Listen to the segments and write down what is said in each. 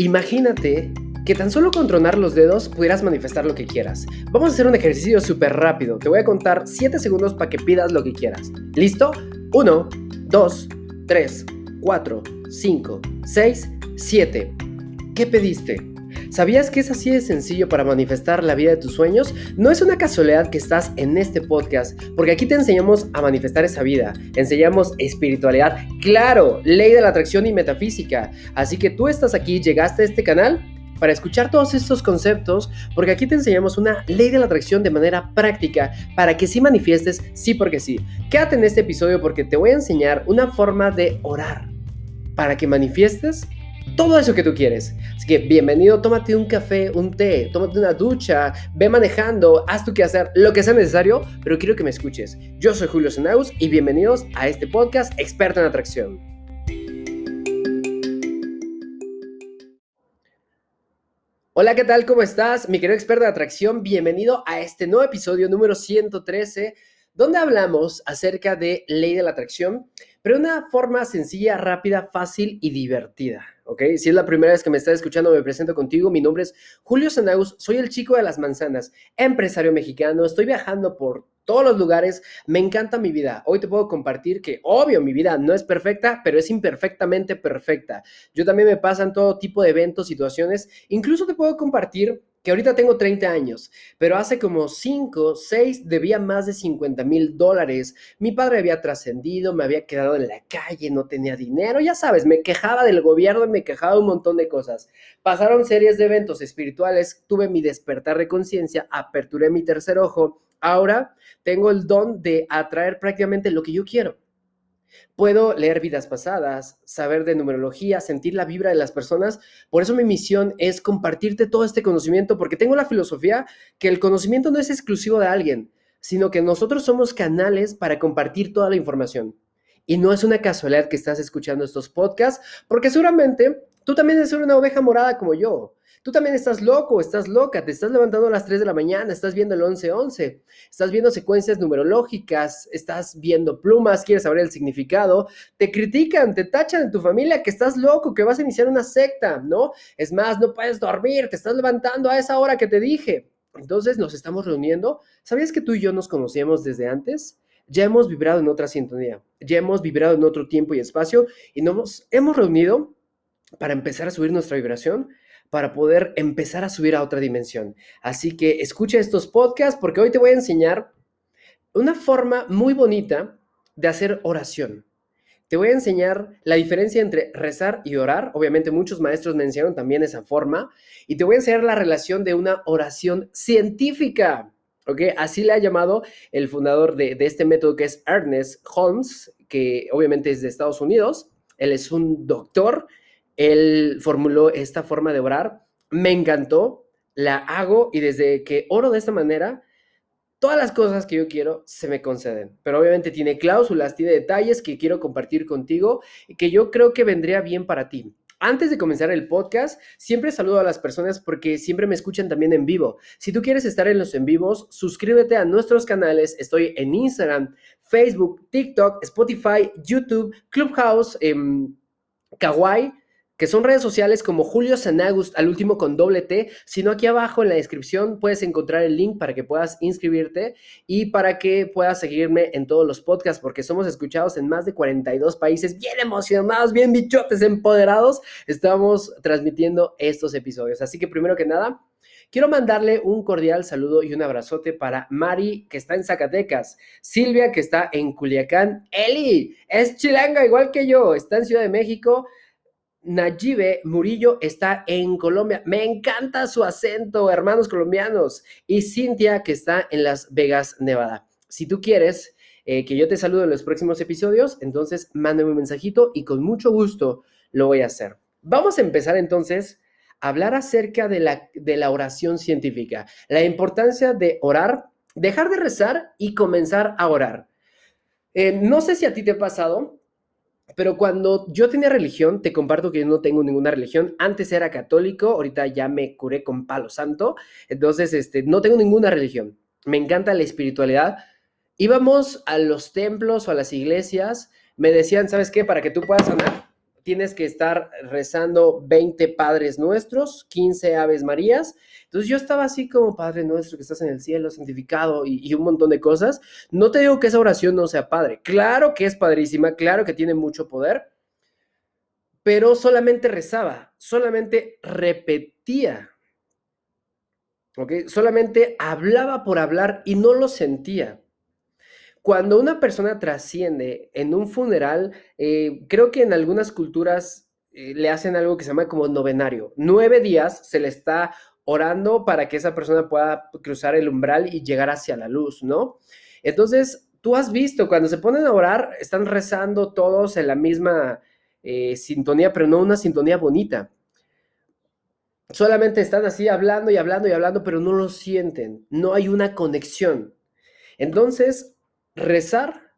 Imagínate que tan solo con tronar los dedos pudieras manifestar lo que quieras. Vamos a hacer un ejercicio súper rápido. Te voy a contar 7 segundos para que pidas lo que quieras. ¿Listo? 1, 2, 3, 4, 5, 6, 7. ¿Qué pediste? ¿Sabías que es así de sencillo para manifestar la vida de tus sueños? No es una casualidad que estás en este podcast, porque aquí te enseñamos a manifestar esa vida, enseñamos espiritualidad, claro, ley de la atracción y metafísica. Así que tú estás aquí, llegaste a este canal para escuchar todos estos conceptos, porque aquí te enseñamos una ley de la atracción de manera práctica para que sí manifiestes sí porque sí. Quédate en este episodio porque te voy a enseñar una forma de orar para que manifiestes todo eso que tú quieres. Así que bienvenido, tómate un café, un té, tómate una ducha, ve manejando, haz tu que hacer, lo que sea necesario, pero quiero que me escuches. Yo soy Julio Senaus y bienvenidos a este podcast experto en atracción. Hola, ¿qué tal? ¿Cómo estás? Mi querido experto en atracción, bienvenido a este nuevo episodio número 113, donde hablamos acerca de ley de la atracción, pero de una forma sencilla, rápida, fácil y divertida. ¿Ok? Si es la primera vez que me estás escuchando, me presento contigo. Mi nombre es Julio Sanaus, soy el chico de las manzanas, empresario mexicano. Estoy viajando por todos los lugares. Me encanta mi vida. Hoy te puedo compartir que, obvio, mi vida no es perfecta, pero es imperfectamente perfecta. Yo también me pasan todo tipo de eventos, situaciones. Incluso te puedo compartir que ahorita tengo 30 años, pero hace como 5, 6 debía más de 50 mil dólares. Mi padre había trascendido, me había quedado en la calle, no tenía dinero, ya sabes, me quejaba del gobierno, me quejaba un montón de cosas. Pasaron series de eventos espirituales, tuve mi despertar de conciencia, aperturé mi tercer ojo. Ahora tengo el don de atraer prácticamente lo que yo quiero. Puedo leer vidas pasadas, saber de numerología, sentir la vibra de las personas. Por eso mi misión es compartirte todo este conocimiento, porque tengo la filosofía que el conocimiento no es exclusivo de alguien, sino que nosotros somos canales para compartir toda la información. Y no es una casualidad que estás escuchando estos podcasts, porque seguramente tú también eres una oveja morada como yo. Tú también estás loco, estás loca, te estás levantando a las 3 de la mañana, estás viendo el 11-11, estás viendo secuencias numerológicas, estás viendo plumas, quieres saber el significado, te critican, te tachan en tu familia que estás loco, que vas a iniciar una secta, ¿no? Es más, no puedes dormir, te estás levantando a esa hora que te dije. Entonces nos estamos reuniendo. ¿Sabías que tú y yo nos conocíamos desde antes? Ya hemos vibrado en otra sintonía, ya hemos vibrado en otro tiempo y espacio y nos hemos reunido para empezar a subir nuestra vibración para poder empezar a subir a otra dimensión. Así que escucha estos podcasts porque hoy te voy a enseñar una forma muy bonita de hacer oración. Te voy a enseñar la diferencia entre rezar y orar. Obviamente muchos maestros mencionan también esa forma. Y te voy a enseñar la relación de una oración científica. ¿Ok? Así le ha llamado el fundador de este método que es Ernest Holmes, que obviamente es de Estados Unidos. Él es un doctor él formuló esta forma de orar, me encantó, la hago y desde que oro de esta manera, todas las cosas que yo quiero se me conceden. Pero obviamente tiene cláusulas, tiene detalles que quiero compartir contigo y que yo creo que vendría bien para ti. Antes de comenzar el podcast, siempre saludo a las personas porque siempre me escuchan también en vivo. Si tú quieres estar en los en vivos, suscríbete a nuestros canales. Estoy en Instagram, Facebook, TikTok, Spotify, YouTube, Clubhouse, em, Kawaii que son redes sociales como Julio Sanagust, al último con doble T, sino aquí abajo en la descripción puedes encontrar el link para que puedas inscribirte y para que puedas seguirme en todos los podcasts, porque somos escuchados en más de 42 países, bien emocionados, bien bichotes, empoderados, estamos transmitiendo estos episodios. Así que primero que nada, Quiero mandarle un cordial saludo y un abrazote para Mari, que está en Zacatecas, Silvia, que está en Culiacán, Eli, es chilanga igual que yo, está en Ciudad de México, Nayibe Murillo está en Colombia. Me encanta su acento, hermanos colombianos. Y Cintia, que está en Las Vegas, Nevada. Si tú quieres eh, que yo te salude en los próximos episodios, entonces mándame un mensajito y con mucho gusto lo voy a hacer. Vamos a empezar entonces a hablar acerca de la, oración científica, la importancia de orar, dejar de rezar y comenzar a orar. Eh, no sé si a ti te ha pasado, pero cuando yo tenía religión, te comparto que yo no tengo ninguna religión. Antes era católico, ahorita ya me curé con palo santo. Entonces, este, no tengo ninguna religión. Me encanta la espiritualidad. Íbamos a los templos o a las iglesias, me decían, ¿sabes qué? Para que tú puedas sanar, tienes que estar rezando 20 Padres Nuestros, 15 Aves Marías. Entonces yo estaba así como Padre Nuestro que estás en el cielo, santificado y, un montón de cosas. No te digo que esa oración no sea padre. Claro que es padrísima, claro que tiene mucho poder, pero solamente rezaba, solamente repetía. ¿Ok? Solamente hablaba por hablar y no lo sentía. Cuando una persona trasciende en un funeral, eh, creo que en algunas culturas eh, le hacen algo que se llama como novenario. Nueve días se le está orando para que esa persona pueda cruzar el umbral y llegar hacia la luz, ¿no? Entonces, tú has visto, cuando se ponen a orar, están rezando todos en la misma eh, sintonía, pero no una sintonía bonita. Solamente están así hablando y hablando y hablando, pero no lo sienten. No hay una conexión. Entonces, Rezar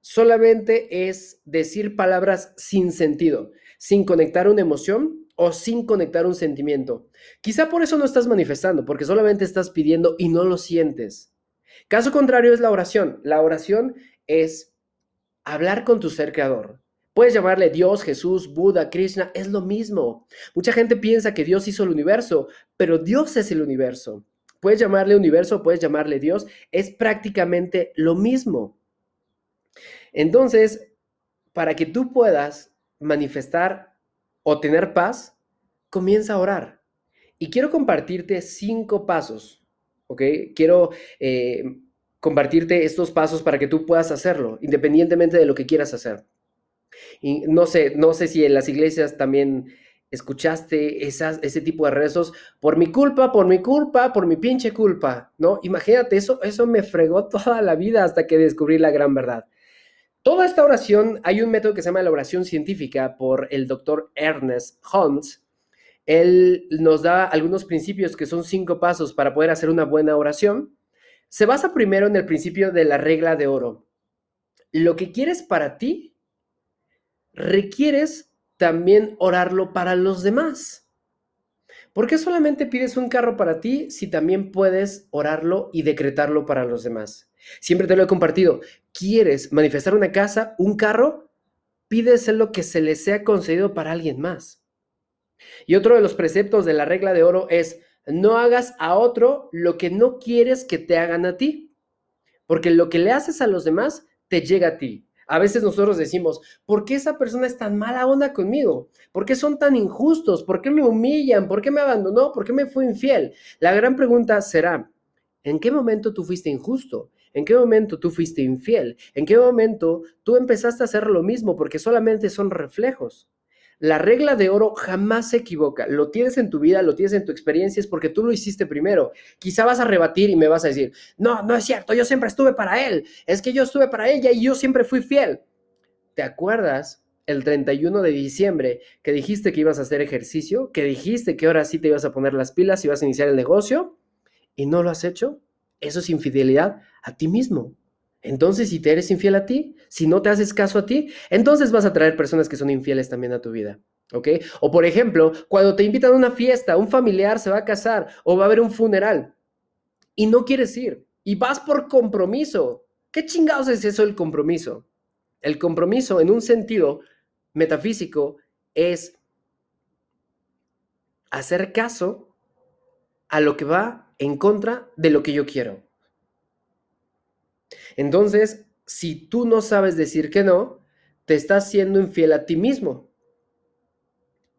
solamente es decir palabras sin sentido, sin conectar una emoción o sin conectar un sentimiento. Quizá por eso no estás manifestando, porque solamente estás pidiendo y no lo sientes. Caso contrario es la oración. La oración es hablar con tu ser creador. Puedes llamarle Dios, Jesús, Buda, Krishna, es lo mismo. Mucha gente piensa que Dios hizo el universo, pero Dios es el universo. Puedes llamarle universo, puedes llamarle Dios, es prácticamente lo mismo. Entonces, para que tú puedas manifestar o tener paz, comienza a orar. Y quiero compartirte cinco pasos, ¿ok? Quiero eh, compartirte estos pasos para que tú puedas hacerlo, independientemente de lo que quieras hacer. Y no sé, no sé si en las iglesias también escuchaste esas, ese tipo de rezos por mi culpa, por mi culpa, por mi pinche culpa, ¿no? Imagínate, eso, eso me fregó toda la vida hasta que descubrí la gran verdad. Toda esta oración, hay un método que se llama la oración científica por el doctor Ernest Holmes. Él nos da algunos principios que son cinco pasos para poder hacer una buena oración. Se basa primero en el principio de la regla de oro. Lo que quieres para ti, requieres también orarlo para los demás. ¿Por qué solamente pides un carro para ti si también puedes orarlo y decretarlo para los demás? Siempre te lo he compartido. ¿Quieres manifestar una casa, un carro? Pídese lo que se le sea concedido para alguien más. Y otro de los preceptos de la regla de oro es, no hagas a otro lo que no quieres que te hagan a ti, porque lo que le haces a los demás te llega a ti. A veces nosotros decimos, ¿por qué esa persona es tan mala onda conmigo? ¿Por qué son tan injustos? ¿Por qué me humillan? ¿Por qué me abandonó? ¿Por qué me fue infiel? La gran pregunta será, ¿en qué momento tú fuiste injusto? ¿En qué momento tú fuiste infiel? ¿En qué momento tú empezaste a hacer lo mismo? Porque solamente son reflejos. La regla de oro jamás se equivoca. Lo tienes en tu vida, lo tienes en tu experiencia, es porque tú lo hiciste primero. Quizá vas a rebatir y me vas a decir, no, no es cierto, yo siempre estuve para él. Es que yo estuve para ella y yo siempre fui fiel. ¿Te acuerdas el 31 de diciembre que dijiste que ibas a hacer ejercicio? Que dijiste que ahora sí te ibas a poner las pilas y vas a iniciar el negocio y no lo has hecho? Eso es infidelidad a ti mismo. Entonces, si te eres infiel a ti, si no te haces caso a ti, entonces vas a traer personas que son infieles también a tu vida. ¿Ok? O por ejemplo, cuando te invitan a una fiesta, un familiar se va a casar o va a haber un funeral y no quieres ir y vas por compromiso. ¿Qué chingados es eso el compromiso? El compromiso en un sentido metafísico es hacer caso a lo que va en contra de lo que yo quiero. Entonces, si tú no sabes decir que no, te estás siendo infiel a ti mismo.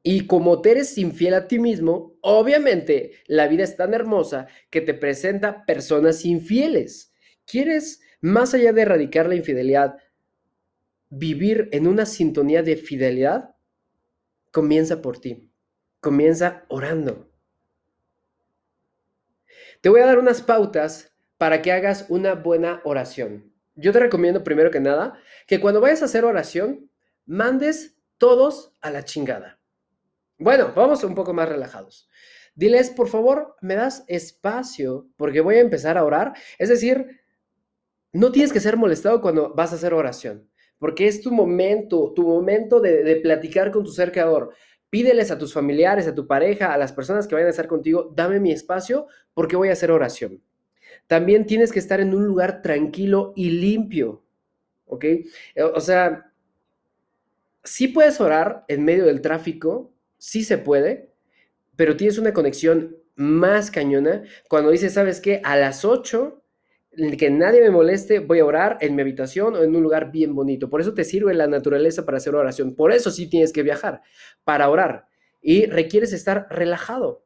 Y como te eres infiel a ti mismo, obviamente la vida es tan hermosa que te presenta personas infieles. ¿Quieres, más allá de erradicar la infidelidad, vivir en una sintonía de fidelidad? Comienza por ti. Comienza orando. Te voy a dar unas pautas para que hagas una buena oración. Yo te recomiendo primero que nada que cuando vayas a hacer oración, mandes todos a la chingada. Bueno, vamos un poco más relajados. Diles, por favor, me das espacio porque voy a empezar a orar. Es decir, no tienes que ser molestado cuando vas a hacer oración, porque es tu momento, tu momento de, platicar con tu ser creador. Pídeles a tus familiares, a tu pareja, a las personas que vayan a estar contigo, dame mi espacio porque voy a hacer oración. También tienes que estar en un lugar tranquilo y limpio, ¿ok? Eh, o sea, sí puedes orar en medio del tráfico, sí se puede, pero tienes una conexión más cañona cuando dices, ¿sabes qué? A las 8, que nadie me moleste, voy a orar en mi habitación o en un lugar bien bonito. Por eso te sirve la naturaleza para hacer oración. Por eso sí tienes que viajar, para orar. Y requieres estar relajado.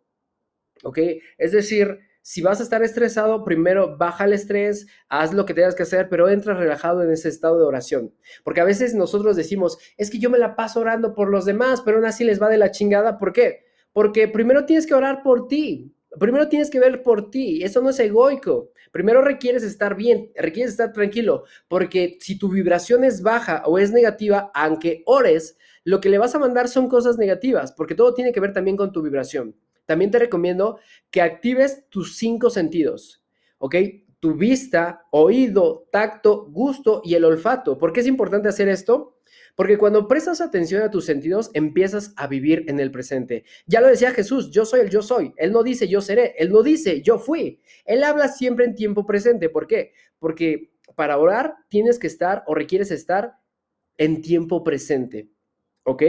¿Ok? Es decir, si vas a estar estresado, primero baja el estrés, haz lo que tengas que hacer, pero entra relajado en ese estado de oración. Porque a veces nosotros decimos, es que yo me la paso orando por los demás, pero aún así les va de la chingada. ¿Por qué? Porque primero tienes que orar por ti. Primero tienes que ver por ti. Eso no es egoico. Primero requieres estar bien, requieres estar tranquilo, porque si tu vibración es baja o es negativa, aunque ores, lo que le vas a mandar son cosas negativas, porque todo tiene que ver también con tu vibración. También te recomiendo que actives tus cinco sentidos, ¿ok? Tu vista, oído, tacto, gusto y el olfato. ¿Por qué es importante hacer esto? Porque cuando prestas atención a tus sentidos, empiezas a vivir en el presente. Ya lo decía Jesús, yo soy el yo soy. Él no dice yo seré, él no dice yo fui. Él habla siempre en tiempo presente. ¿Por qué? Porque para orar tienes que estar o requieres estar en tiempo presente. ¿Ok?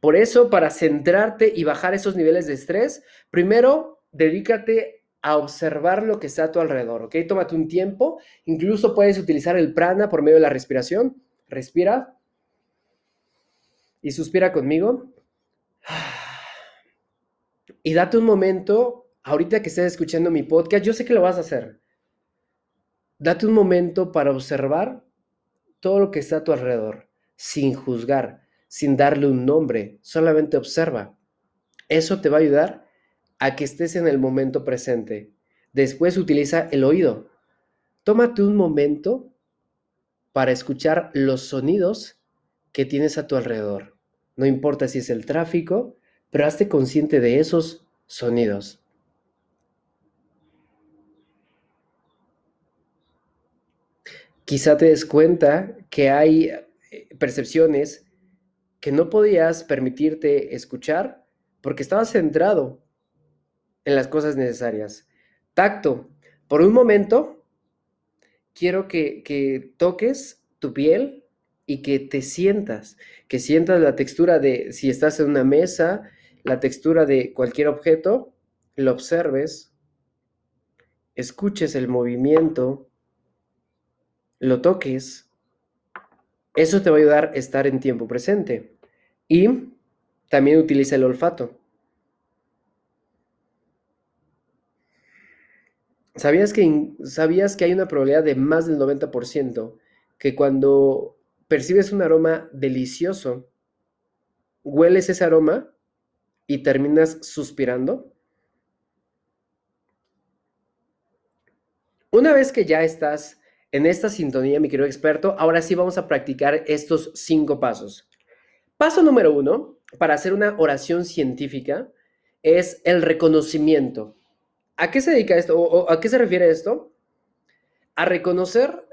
Por eso, para centrarte y bajar esos niveles de estrés, primero dedícate a observar lo que está a tu alrededor, ¿ok? Tómate un tiempo, incluso puedes utilizar el prana por medio de la respiración. Respira y suspira conmigo. Y date un momento, ahorita que estés escuchando mi podcast, yo sé que lo vas a hacer. Date un momento para observar todo lo que está a tu alrededor, sin juzgar sin darle un nombre, solamente observa. Eso te va a ayudar a que estés en el momento presente. Después utiliza el oído. Tómate un momento para escuchar los sonidos que tienes a tu alrededor. No importa si es el tráfico, pero hazte consciente de esos sonidos. Quizá te des cuenta que hay eh, percepciones que no podías permitirte escuchar porque estabas centrado en las cosas necesarias. Tacto. Por un momento, quiero que, que toques tu piel y que te sientas, que sientas la textura de, si estás en una mesa, la textura de cualquier objeto, lo observes, escuches el movimiento, lo toques eso te va a ayudar a estar en tiempo presente. Y también utiliza el olfato. ¿Sabías que, ¿Sabías que hay una probabilidad de más del 90% que cuando percibes un aroma delicioso, hueles ese aroma y terminas suspirando? Una vez que ya estás en esta sintonía, mi querido experto, ahora sí vamos a practicar estos cinco pasos. Paso número uno, para hacer una oración científica, es el reconocimiento. ¿A qué se dedica esto a qué se refiere esto? A reconocer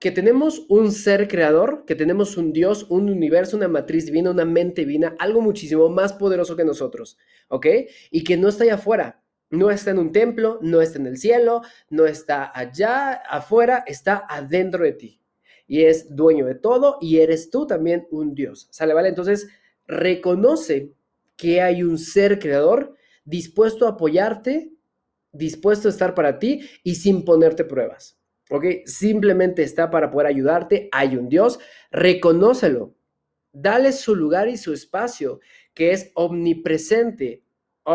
que tenemos un ser creador, que tenemos un Dios, un universo, una matriz divina, una mente divina, algo muchísimo más poderoso que nosotros, ¿ok? Y que no está allá afuera, no está en un templo, no está en el cielo, no está allá afuera, está adentro de ti. Y es dueño de todo y eres tú también un Dios. ¿Sale? ¿Vale? Entonces, reconoce que hay un ser creador dispuesto a apoyarte, dispuesto a estar para ti y sin ponerte pruebas. ¿Ok? Simplemente está para poder ayudarte. Hay un Dios, reconócelo. Dale su lugar y su espacio, que es omnipresente,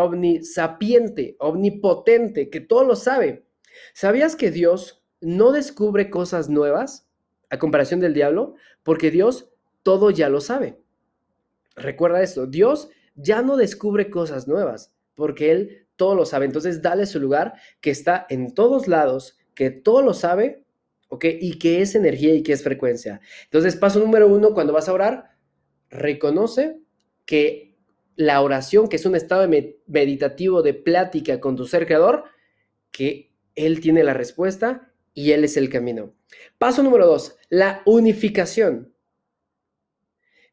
omnisapiente, omnipotente, que todo lo sabe. ¿Sabías que Dios no descubre cosas nuevas a comparación del diablo? Porque Dios todo ya lo sabe. Recuerda esto, Dios ya no descubre cosas nuevas porque Él todo lo sabe. Entonces, dale su lugar que está en todos lados, que todo lo sabe, ¿ok? Y que es energía y que es frecuencia. Entonces, paso número uno, cuando vas a orar, reconoce que la oración, que es un estado meditativo de plática con tu ser creador, que Él tiene la respuesta y Él es el camino. Paso número dos, la unificación.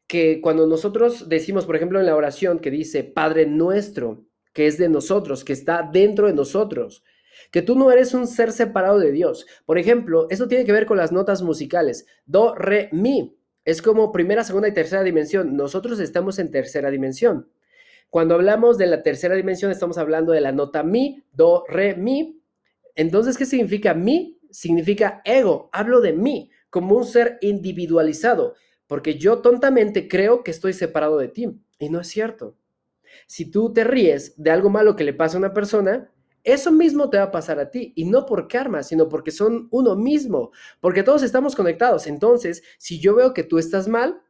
Que cuando nosotros decimos, por ejemplo, en la oración que dice Padre nuestro, que es de nosotros, que está dentro de nosotros, que tú no eres un ser separado de Dios. Por ejemplo, eso tiene que ver con las notas musicales. Do, re, mi. Es como primera, segunda y tercera dimensión. Nosotros estamos en tercera dimensión. Cuando hablamos de la tercera dimensión, estamos hablando de la nota mi, do, re, mi. Entonces, ¿qué significa mi? Significa ego. Hablo de mí como un ser individualizado, porque yo tontamente creo que estoy separado de ti. Y no es cierto. Si tú te ríes de algo malo que le pasa a una persona, eso mismo te va a pasar a ti y no por karma, sino porque son uno mismo, porque todos estamos conectados. Entonces, si yo veo que tú estás mal,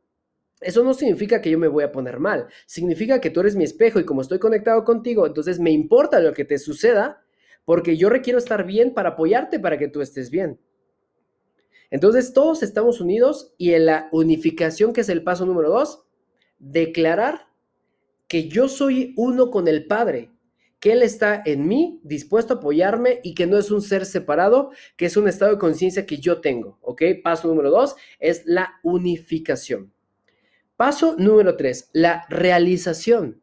eso no significa que yo me voy a poner mal, significa que tú eres mi espejo y como estoy conectado contigo, entonces me importa lo que te suceda porque yo requiero estar bien para apoyarte para que tú estés bien. Entonces, todos estamos unidos y en la unificación, que es el paso número dos, declarar que yo soy uno con el Padre que Él está en mí, dispuesto a apoyarme y que no es un ser separado, que es un estado de conciencia que yo tengo. ¿Ok? Paso número dos es la unificación. Paso número tres, la realización.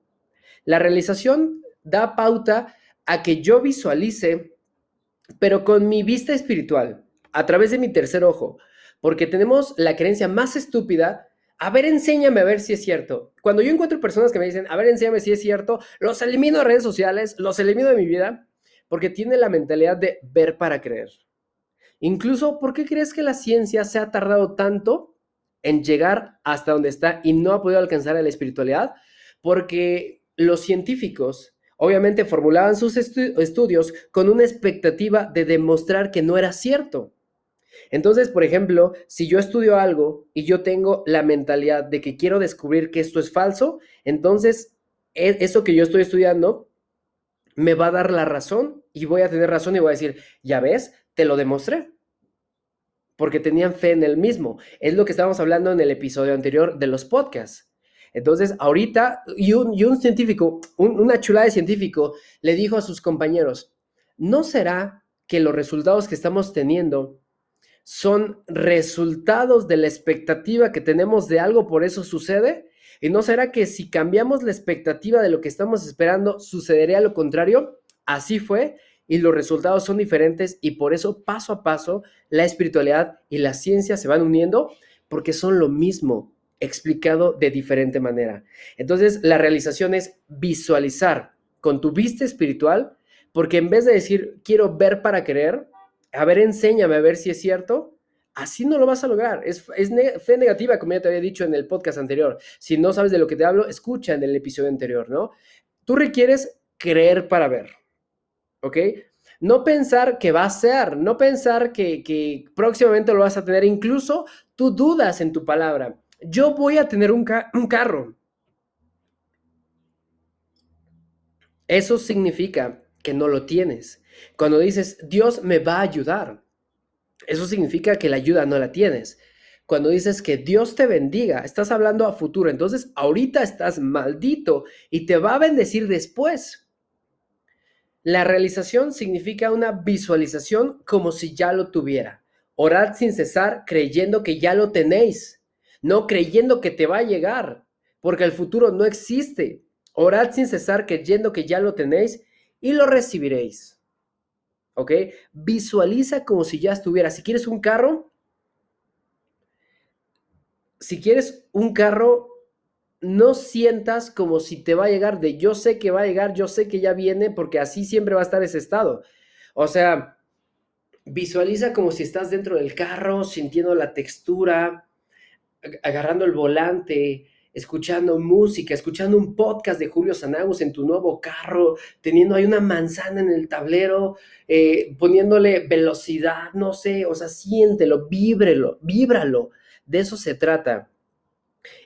La realización da pauta a que yo visualice, pero con mi vista espiritual, a través de mi tercer ojo, porque tenemos la creencia más estúpida a ver, enséñame a ver si es cierto. Cuando yo encuentro personas que me dicen, a ver, enséñame si es cierto, los elimino de redes sociales, los elimino de mi vida, porque tiene la mentalidad de ver para creer. Incluso, ¿por qué crees que la ciencia se ha tardado tanto en llegar hasta donde está y no ha podido alcanzar a la espiritualidad? Porque los científicos obviamente formulaban sus estudios con una expectativa de demostrar que no era cierto. Entonces, por ejemplo, si yo estudio algo y yo tengo la mentalidad de que quiero descubrir que esto es falso, entonces e, eso que yo estoy estudiando me va a dar la razón y voy a tener razón y voy a decir, ya ves, te lo demostré. Porque tenían fe en el mismo. Es lo que estábamos hablando en el episodio anterior de los podcasts. Entonces, ahorita, y un, científico, una chulada de científico, le dijo a sus compañeros, ¿no será que los resultados que estamos teniendo son resultados de la expectativa que tenemos de algo, por eso sucede? ¿Y no será que si cambiamos la expectativa de lo que estamos esperando, sucedería lo contrario? Así fue y los resultados son diferentes y por eso paso a paso la espiritualidad y la ciencia se van uniendo porque son lo mismo explicado de diferente manera. Entonces la realización es visualizar con tu vista espiritual porque en vez de decir quiero ver para creer, a ver, enséñame a ver si es cierto, así no lo vas a lograr. Es, fe negativa, como ya te había dicho en el podcast anterior. Si no sabes de lo que te hablo, escucha en el episodio anterior, ¿no? Tú requieres creer para ver, ¿ok? No pensar que va a ser, no pensar que, próximamente lo vas a tener, incluso tú dudas en tu palabra. Yo voy a tener un, un carro. Eso significa que no lo tienes. Cuando dices, Dios me va a ayudar, eso significa que la ayuda no la tienes. Cuando dices que Dios te bendiga, estás hablando a futuro. Entonces, ahorita estás maldito y te va a bendecir después. La realización significa una visualización como si ya lo tuviera. Orad sin cesar creyendo que ya lo tenéis, no creyendo que te va a llegar, porque el futuro no existe. Orad sin cesar creyendo que ya lo tenéis y lo recibiréis. ¿Ok? Visualiza como si ya estuviera. Si quieres un carro, si quieres un carro, no sientas como si te va a llegar de yo sé que va a llegar, yo sé que ya viene, porque así siempre va a estar ese estado. O sea, visualiza como si estás dentro del carro, sintiendo la textura, agarrando el volante, escuchando música, escuchando un podcast de Julio Sanagos en tu nuevo carro, teniendo ahí una manzana en el tablero, eh, poniéndole velocidad, no sé, o sea, siéntelo, víbrelo, víbralo. De eso se trata.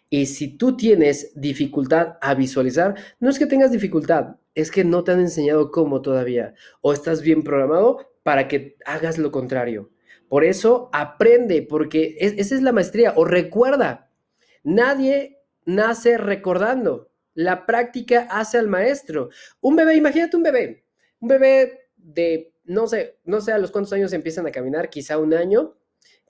Y si tú tienes dificultad a visualizar, no es que tengas dificultad, es que no te han enseñado cómo todavía, o estás bien programado para que hagas lo contrario. Por eso aprende, porque esa es la maestría, o recuerda, nadie nace recordando. La práctica hace al maestro. Un bebé, imagínate un bebé, un bebé de, no sé, no sé a los cuántos años empiezan a caminar, quizá un año,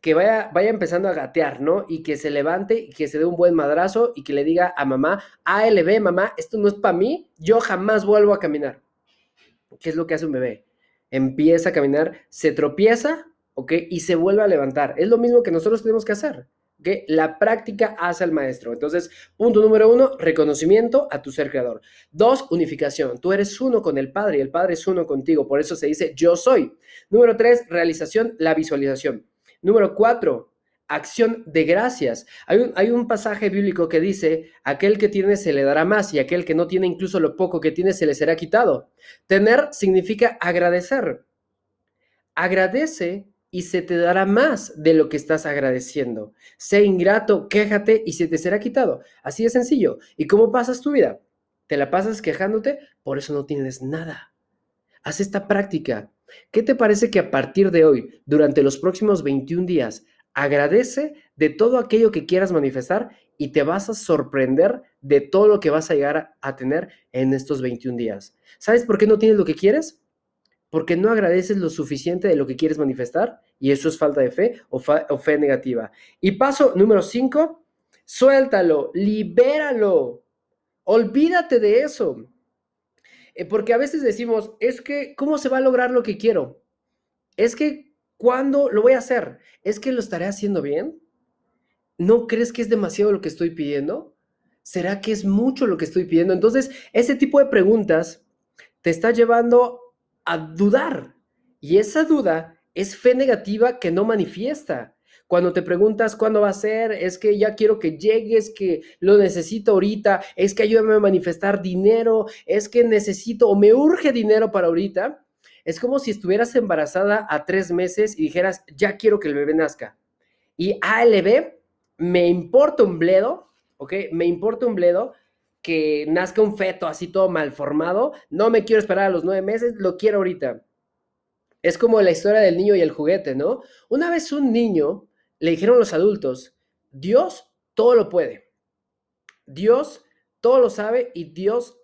que vaya, vaya empezando a gatear, ¿no? Y que se levante y que se dé un buen madrazo y que le diga a mamá, ALB, mamá, esto no es para mí, yo jamás vuelvo a caminar. ¿Qué es lo que hace un bebé? Empieza a caminar, se tropieza, ¿ok? Y se vuelve a levantar. Es lo mismo que nosotros tenemos que hacer. La práctica hace al maestro. Entonces, punto número uno, reconocimiento a tu ser creador. Dos, unificación. Tú eres uno con el Padre y el Padre es uno contigo. Por eso se dice yo soy. Número tres, realización, la visualización. Número cuatro, acción de gracias. Hay un, hay un, pasaje bíblico que dice, aquel que tiene se le dará más y aquel que no tiene incluso lo poco que tiene se le será quitado. Tener significa agradecer. Agradece y se te dará más de lo que estás agradeciendo. Sé ingrato, quéjate y se te será quitado. Así de sencillo. ¿Y cómo pasas tu vida? ¿Te la pasas quejándote? Por eso no tienes nada. Haz esta práctica. ¿Qué te parece que a partir de hoy, durante los próximos 21 días, agradece de todo aquello que quieras manifestar y te vas a sorprender de todo lo que vas a llegar a tener en estos 21 días? ¿Sabes por qué no tienes lo que quieres? porque no agradeces lo suficiente de lo que quieres manifestar y eso es falta de fe o, fe negativa. Y paso número cinco, suéltalo, libéralo, olvídate de eso. Eh, porque a veces decimos, es que, ¿cómo se va a lograr lo que quiero? Es que, ¿cuándo lo voy a hacer? ¿Es que lo estaré haciendo bien? ¿No crees que es demasiado lo que estoy pidiendo? ¿Será que es mucho lo que estoy pidiendo? Entonces, ese tipo de preguntas te está llevando a dudar. Y esa duda es fe negativa que no manifiesta. Cuando te preguntas cuándo va a ser, es que ya quiero que llegues, que lo necesito ahorita, es que ayúdame a manifestar dinero, es que necesito o me urge dinero para ahorita. Es como si estuvieras embarazada a tres meses y dijeras, ya quiero que el bebé nazca. Y ALB, me importa un bledo, ¿ok? Me importa un bledo que nazca un feto así todo mal formado, no me quiero esperar a los nueve meses, lo quiero ahorita. Es como la historia del niño y el juguete, ¿no? Una vez un niño le dijeron los adultos, Dios todo lo puede. Dios todo lo sabe y Dios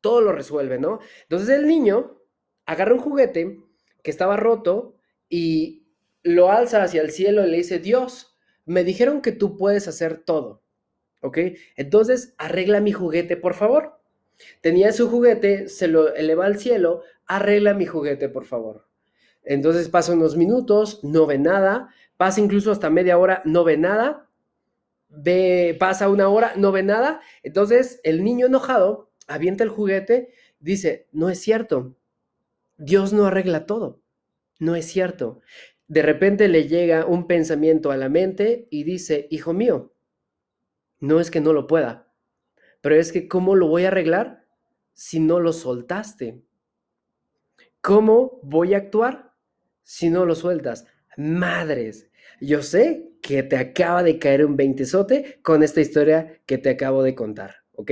todo lo resuelve, ¿no? Entonces el niño agarra un juguete que estaba roto y lo alza hacia el cielo y le dice, Dios, me dijeron que tú puedes hacer todo. ¿ok? Entonces, arregla mi juguete, por favor. Tenía su juguete, se lo eleva al cielo, arregla mi juguete, por favor. Entonces pasa unos minutos, no ve nada, pasa incluso hasta media hora, no ve nada, ve, pasa una hora, no ve nada. Entonces el niño enojado avienta el juguete, dice, no es cierto, Dios no arregla todo, no es cierto. De repente le llega un pensamiento a la mente y dice, hijo mío, no es que no lo pueda, pero es que ¿cómo lo voy a arreglar si no lo soltaste? ¿Cómo voy a actuar si no lo sueltas? Madres, yo sé que te acaba de caer un veintesote con esta historia que te acabo de contar, ¿ok?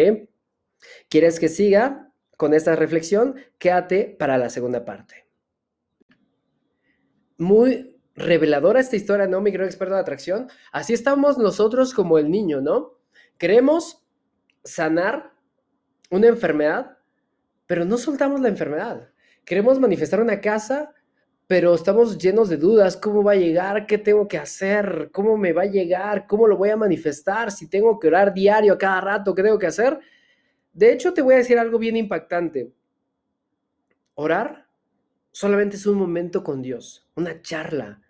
¿Quieres que siga con esta reflexión? Quédate para la segunda parte. Muy reveladora esta historia, ¿no, mi gran experto de atracción? Así estamos nosotros como el niño, ¿no? Queremos sanar una enfermedad, pero no soltamos la enfermedad. Queremos manifestar una casa, pero estamos llenos de dudas. ¿Cómo va a llegar? ¿Qué tengo que hacer? ¿Cómo me va a llegar? ¿Cómo lo voy a manifestar? Si tengo que orar diario, a cada rato, ¿qué tengo que hacer? De hecho, te voy a decir algo bien impactante. Orar solamente es un momento con Dios, una charla.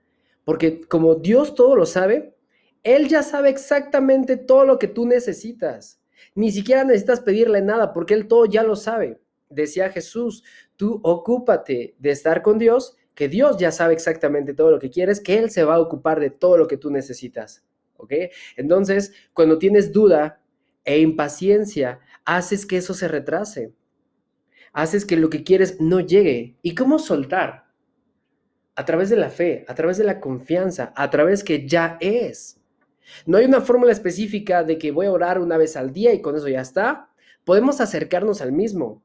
Porque como Dios todo lo sabe, él ya sabe exactamente todo lo que tú necesitas. Ni siquiera necesitas pedirle nada porque Él todo ya lo sabe. Decía Jesús, tú ocúpate de estar con Dios, que Dios ya sabe exactamente todo lo que quieres, que Él se va a ocupar de todo lo que tú necesitas. ¿Ok? Entonces, cuando tienes duda e impaciencia, haces que eso se retrase. Haces que lo que quieres no llegue. ¿Y cómo soltar? A través de la fe, a través de la confianza, a través que ya es. No hay una fórmula específica de que voy a orar una vez al día y con eso ya está. Podemos acercarnos al mismo.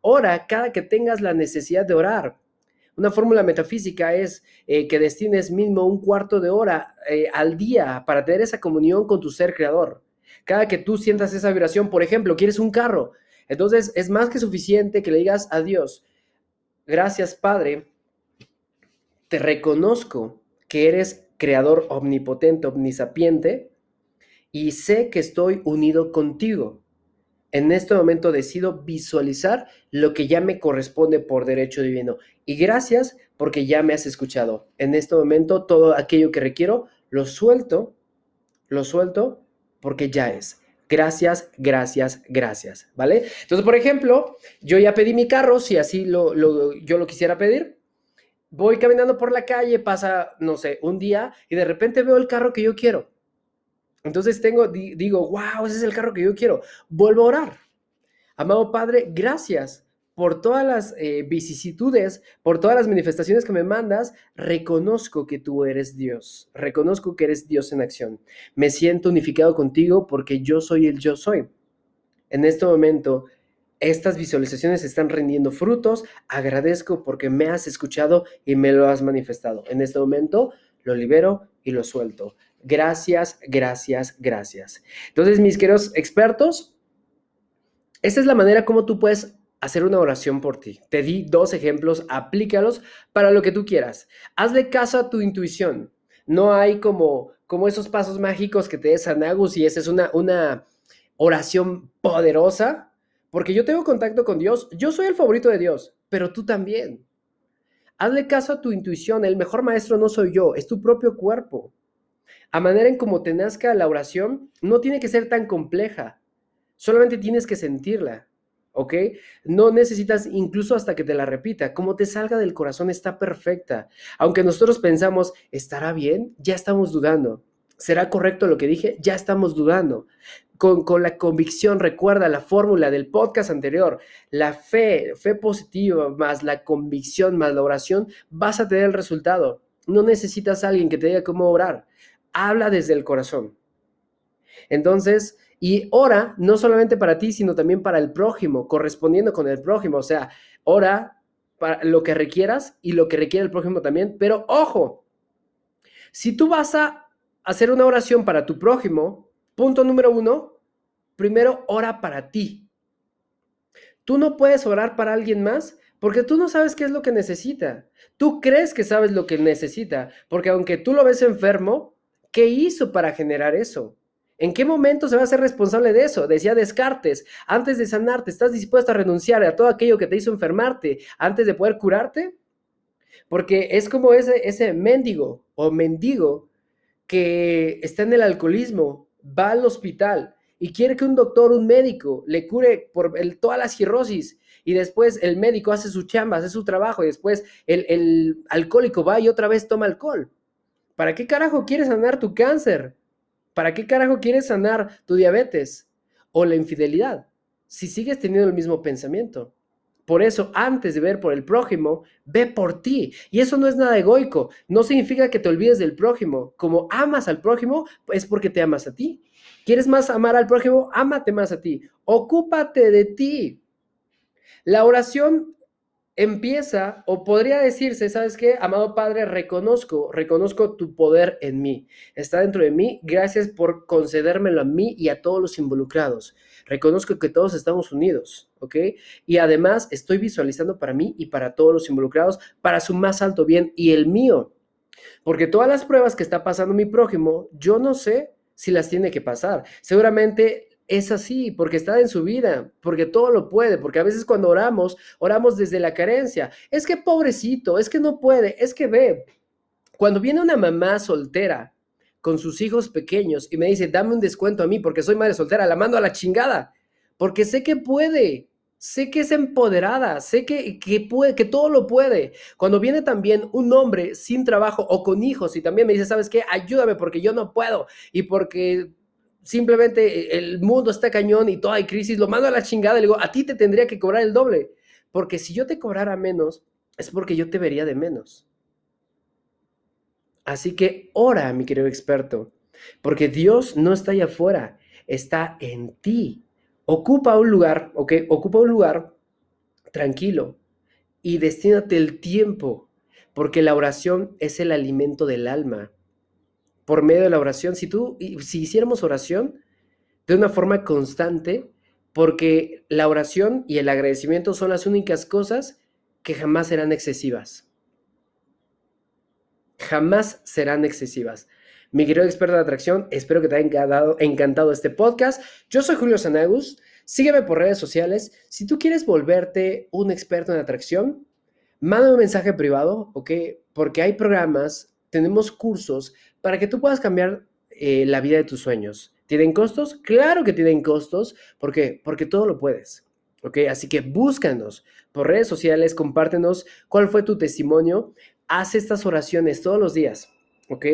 Ora cada que tengas la necesidad de orar. Una fórmula metafísica es eh, que destines mismo un cuarto de hora eh, al día para tener esa comunión con tu ser creador. Cada que tú sientas esa vibración, por ejemplo, quieres un carro, entonces es más que suficiente que le digas a Dios, gracias Padre, te reconozco que eres creador omnipotente, omnisapiente, y sé que estoy unido contigo. En este momento decido visualizar lo que ya me corresponde por derecho divino. Y gracias porque ya me has escuchado. En este momento todo aquello que requiero lo suelto lo suelto porque ya es. Gracias, gracias, gracias, ¿vale? Entonces, por ejemplo, yo ya pedí mi carro, si así lo, yo lo quisiera pedir. Voy caminando por la calle, pasa, no sé, un día y de repente veo el carro que yo quiero. Entonces tengo, digo, wow, ese es el carro que yo quiero. Vuelvo a orar. Amado Padre, gracias por todas las eh, vicisitudes, por todas las manifestaciones que me mandas, reconozco que tú eres Dios, reconozco que eres Dios en acción. Me siento unificado contigo porque yo soy el yo soy. En este momento, estas visualizaciones están rindiendo frutos. Agradezco porque me has escuchado y me lo has manifestado. En este momento, lo libero y lo suelto. Gracias, gracias, gracias. Entonces, mis queridos expertos, esta es la manera como tú puedes hacer una oración por ti. Te di dos ejemplos, aplícalos para lo que tú quieras. Hazle caso a tu intuición. No hay como, como esos pasos mágicos que te des Agus y esa es una, una oración poderosa, porque yo tengo contacto con Dios, yo soy el favorito de Dios, pero tú también. Hazle caso a tu intuición, el mejor maestro no soy yo, es tu propio cuerpo. A manera en como te nazca la oración, no tiene que ser tan compleja, solamente tienes que sentirla. ¿ok? No necesitas incluso hasta que te la repita, como te salga del corazón está perfecta. Aunque nosotros pensamos, ¿estará bien? Ya estamos dudando. ¿Será correcto lo que dije? Ya estamos dudando. Con, con, la convicción, recuerda la fórmula del podcast anterior, la fe, fe positiva más la convicción más la oración, vas a tener el resultado. No necesitas a alguien que te diga cómo orar. Habla desde el corazón. Entonces, y ora no solamente para ti, sino también para el prójimo, correspondiendo con el prójimo. O sea, ora para lo que requieras y lo que requiere el prójimo también. Pero ojo, si tú vas a hacer una oración para tu prójimo, punto número uno, primero ora para ti. Tú no puedes orar para alguien más porque tú no sabes qué es lo que necesita. Tú crees que sabes lo que necesita, porque aunque tú lo ves enfermo, ¿qué hizo para generar eso? ¿En qué momento se va a ser responsable de eso? Decía Descartes, antes de sanarte, ¿estás dispuesto a renunciar a todo aquello que te hizo enfermarte antes de poder curarte? Porque es como ese, ese mendigo o mendigo que está en el alcoholismo, va al hospital y quiere que un doctor, un médico, le cure por el, toda la cirrosis y después el médico hace su chamba, hace su trabajo y después el, el alcohólico va y otra vez toma alcohol. ¿Para qué carajo quieres sanar tu cáncer? ¿Para qué carajo quieres sanar tu diabetes o la infidelidad si sigues teniendo el mismo pensamiento? Por eso, antes de ver por el prójimo, ve por ti. Y eso no es nada egoico. No significa que te olvides del prójimo. Como amas al prójimo, es porque te amas a ti. ¿Quieres más amar al prójimo? Ámate más a ti. Ocúpate de ti. La oración empieza, o podría decirse, ¿sabes qué? Amado Padre, reconozco, reconozco tu poder en mí. Está dentro de mí. Gracias por concedérmelo a mí y a todos los involucrados. Reconozco que todos estamos unidos, ¿ok? Y además estoy visualizando para mí y para todos los involucrados, para su más alto bien y el mío. Porque todas las pruebas que está pasando mi prójimo, yo no sé si las tiene que pasar. Seguramente es así, porque está en su vida, porque todo lo puede, porque a veces cuando oramos, oramos desde la carencia. Es que pobrecito, es que no puede, es que ve. Cuando viene una mamá soltera con sus hijos pequeños y me dice, dame un descuento a mí porque soy madre soltera, la mando a la chingada, porque sé que puede, sé que es empoderada, sé que, que, puede, que todo lo puede. Cuando viene también un hombre sin trabajo o con hijos y también me dice, ¿sabes qué? Ayúdame porque yo no puedo y porque simplemente el mundo está cañón y toda hay crisis, lo mando a la chingada y le digo, a ti te tendría que cobrar el doble, porque si yo te cobrara menos, es porque yo te vería de menos. Así que ora, mi querido experto, porque Dios no está allá afuera, está en ti. Ocupa un lugar, ¿ok? Ocupa un lugar tranquilo y destínate el tiempo, porque la oración es el alimento del alma por medio de la oración. Si tú, si hiciéramos oración de una forma constante, porque la oración y el agradecimiento son las únicas cosas que jamás serán excesivas. Jamás serán excesivas. Mi querido experto de atracción, espero que te haya encantado, encantado este podcast. Yo soy Julio Sanagus. Sígueme por redes sociales. Si tú quieres volverte un experto en atracción, mándame un mensaje privado, ¿ok? Porque hay programas, tenemos cursos para que tú puedas cambiar eh, la vida de tus sueños. ¿Tienen costos? Claro que tienen costos. ¿Por qué? Porque todo lo puedes. ¿Ok? Así que búscanos por redes sociales, compártenos cuál fue tu testimonio. Haz estas oraciones todos los días. ¿Ok?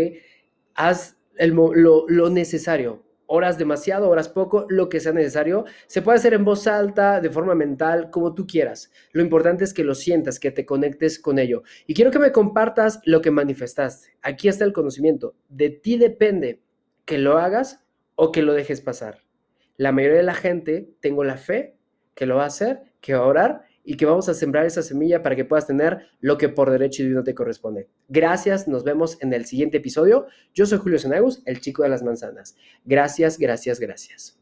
Haz lo, lo necesario horas demasiado, horas poco, lo que sea necesario. Se puede hacer en voz alta, de forma mental, como tú quieras. Lo importante es que lo sientas, que te conectes con ello. Y quiero que me compartas lo que manifestaste. Aquí está el conocimiento. De ti depende que lo hagas o que lo dejes pasar. La mayoría de la gente, tengo la fe que lo va a hacer, que va a orar y que vamos a sembrar esa semilla para que puedas tener lo que por derecho divino te corresponde. Gracias, nos vemos en el siguiente episodio. Yo soy Julio Senagus, el chico de las manzanas. Gracias, gracias, gracias.